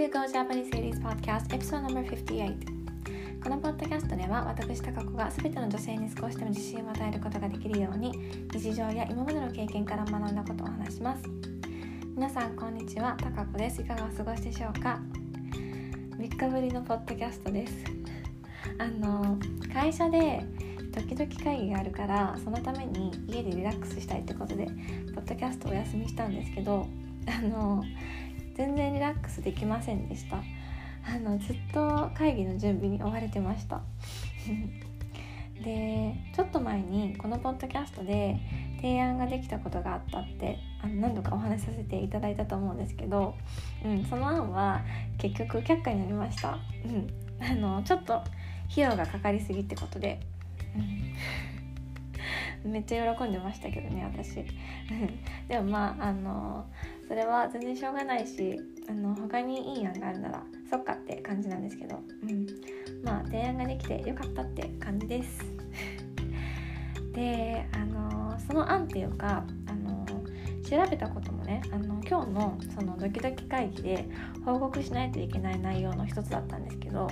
to Go Japanese Series Podcast Episode No.58 このポッドキャストでは私高子が全ての女性に少しでも自信を与えることができるように日常や今までの経験から学んだことを話します。皆さんこんにちは高子です。いかがお過ごしでしょうか？3日ぶりのポッドキャストです。あの会社で時々会議があるからそのために家でリラックスしたいってことでポッドキャストお休みしたんですけどあの全然リラックスできませんでした。あのずっと会議の準備に追われてました。でちょっと前にこのポッドキャストで提案ができたことがあったってあの何度かお話しさせていただいたと思うんですけど、うん、その案は結局却下になりました、うん、あのちょっと費用がかかりすぎってことで、うん、めっちゃ喜んでましたけどね私。でもまああのそれは全然しょうがないしあの他にいい案があるならそっかって感じなんですけど、うん、まあ提案ができてよかったって感じです。であのその案っていうかあの調べたこともねあの今日のそのドキドキ会議で報告しないといけない内容の一つだったんですけど、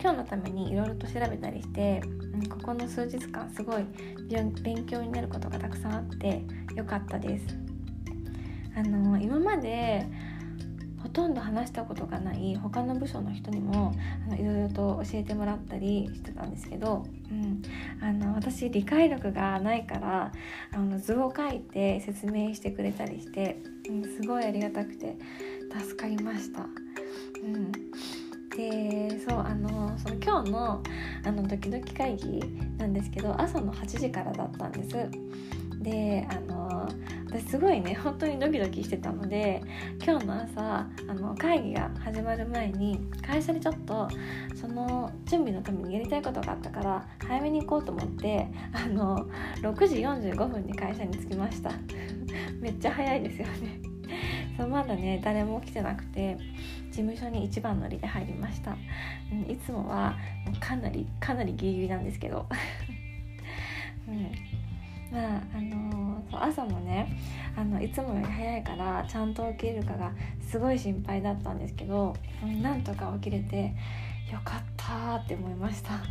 今日のためにいろいろと調べたりしてここの数日間すごい勉強になることがたくさんあってよかったですあの今までほとんど話したことがない他の部署の人にもいろいろと教えてもらったりしてたんですけど、うん、あの私理解力がないからあの図を書いて説明してくれたりして、うん、すごいありがたくて助かりました。うんでそうあのその今日のあのドキドキ会議なんですけど朝の8時からだったんです。であの私すごいね本当にドキドキしてたので今日の朝あの会議が始まる前に会社でちょっとその準備のためにやりたいことがあったから早めに行こうと思ってあの6時45分に会社に着きました。めっちゃ早いですよね。そうまだね誰も来てなくて事務所に一番乗りで入りました、うん、いつもはもうかなりかなりギリギリなんですけど、うん、まああのー、朝もねあのいつもより早いからちゃんと起きれるかがすごい心配だったんですけど、うん、なんとか起きれてよかったって思いました。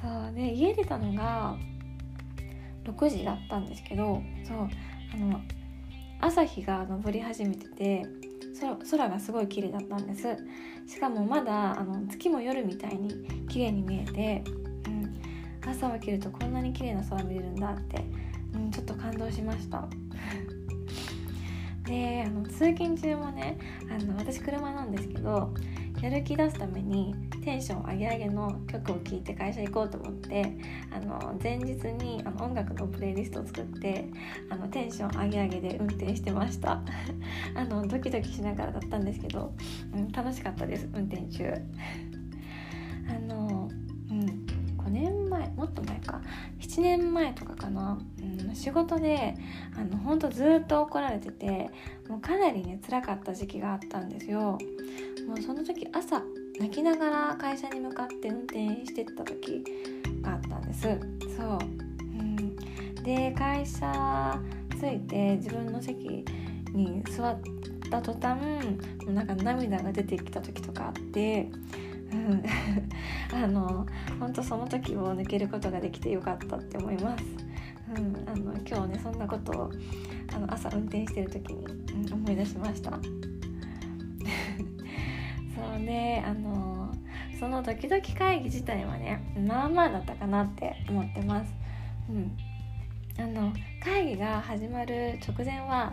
そうね家出たのが6時だったんですけどそうあの朝日が昇り始めてて空がすごい綺麗だったんです。しかもまだあの月も夜みたいに綺麗に見えて、うん、朝起きるとこんなに綺麗な空見れるんだって、うん、ちょっと感動しました。であの通勤中もねあの私車なんですけどやる気出すためにテンション上げ上げの曲を聴いて会社行こうと思ってあの前日にあの音楽のプレイリストを作ってあのテンション上げ上げで運転してました。あのドキドキしながらだったんですけど、うん、楽しかったです運転中。あのうん5年前もっと前か。7年前とかかな、うん、仕事であのほんとずっと怒られててもうかなりね辛かった時期があったんですよ。もうその時朝泣きながら会社に向かって運転してった時があったんです。そう、うん、で会社着いて自分の席に座った途端もうなんか涙が出てきた時とかあってうん。あの本当その時を抜けることができてよかったって思います。うん、あの今日ねそんなことをあの朝運転してる時に、うん、思い出しました。そうねあのそのドキドキ会議自体はねまあまあだったかなって思ってます。うん、あの会議が始まる直前は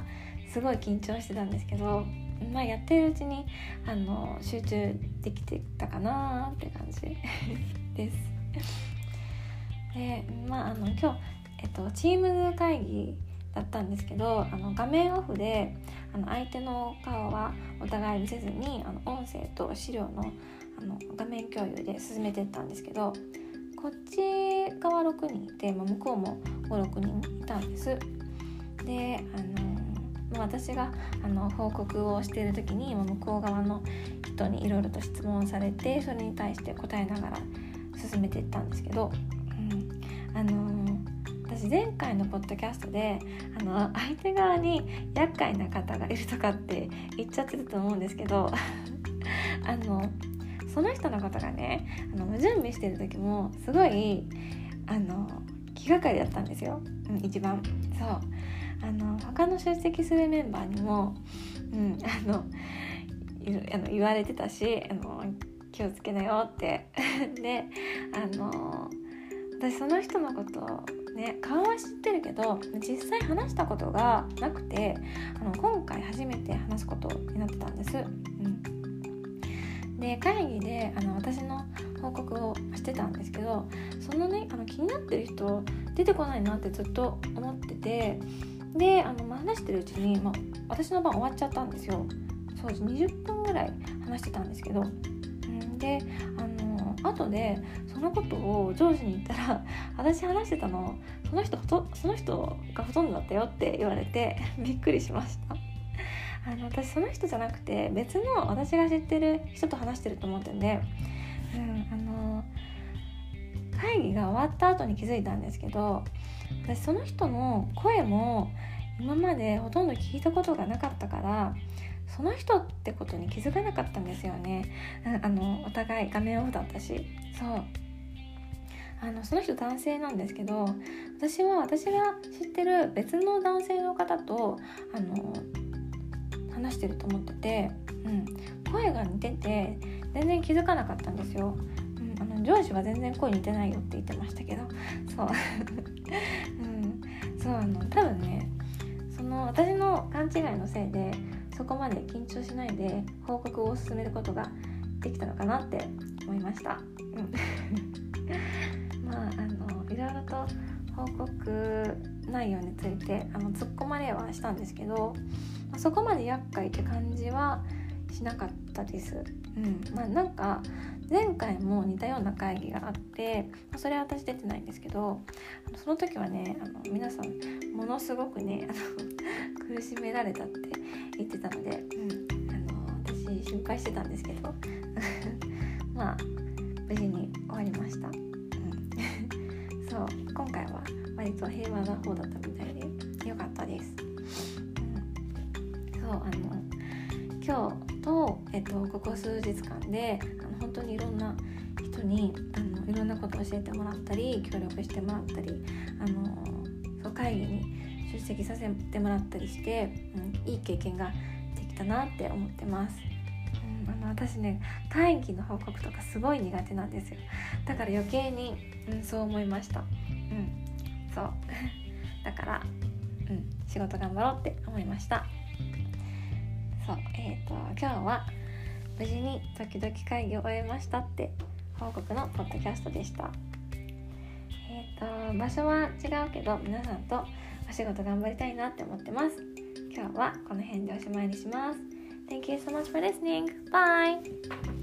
すごい緊張してたんですけど、まあ、やってるうちにあの集中できてたかなって感じ です。でまああの今日、えっと、チーム会議だったんですけどあの画面オフであの相手の顔はお互い見せずにあの音声と資料のあの画面共有で進めてったんですけどこっち側6人いて、まあ、向こうも56人いたんです。であの私があの報告をしている時に向こう側の人にいろいろと質問されてそれに対して答えながら進めていったんですけど、うん、あの私前回のポッドキャストであの相手側に厄介な方がいるとかって言っちゃってたと思うんですけど あのその人のことがねあの準備してる時もすごいあの気がかりだったんですよ、うん、一番。そう。あの他の出席するメンバーにも、うん、あのあの言われてたしあの気をつけなよって。であの私その人のことね顔は知ってるけど実際話したことがなくてあの今回初めて話すことになってたんです。うん。で会議であの私の報告をしてたんですけどそのねあの気になってる人出てこないなってずっと思っててであの、話してるうちに、ま、私の番終わっちゃったんですよ。そうです20分ぐらい話してたんですけど、うん、であの後でそのことを上司に言ったら 私話してたのその人その人がほとんどだったよって言われて びっくりしました。あの私その人じゃなくて別の私が知ってる人と話してると思ってんで、うん、あの会議が終わった後に気づいたんですけど私その人の声も今までほとんど聞いたことがなかったからその人ってことに気づかなかったんですよね。あのお互い画面オフだったし。そう。あのその人男性なんですけど私は私が知ってる別の男性の方とあの話してると思ってて、うん、声が似てて全然気づかなかったんですよ。うん、あの上司は全然声似てないよって言ってましたけど。そう、うん、そうあの多分ねその私の勘違いのせいでそこまで緊張しないで報告を進めることができたのかなって思いました。うん、まああのいろいろと報告内容についてあの突っ込まれはしたんですけどそこまで厄介って感じはしなかったです。うんまあ、なんか前回も似たような会議があってそれは私出てないんですけどその時はねあの皆さんものすごくねあの苦しめられたって言ってたので、うん、あの私心配してたんですけど まあ無事に終わりました。うん、そう今回は割と平和な方だったみたいで良かったです。そうあの今日と、えっと、ここ数日間であの本当にいろんな人にあのいろんなことを教えてもらったり協力してもらったりあのそう会議に出席させてもらったりして、うん、いい経験ができたなって思ってます。うん、あの私ね会議の報告とかすごい苦手なんですよ。だから余計に、うん、そう思いました。うんそう。だから、うん、仕事頑張ろうって思いました。そうえっ、ー、と今日は無事に時々会議を終えましたって報告のポッドキャストでした。えっ、ー、と場所は違うけど皆さんとお仕事頑張りたいなって思ってます今日はこの辺でおしまいにします Thank you so much for listening. Bye!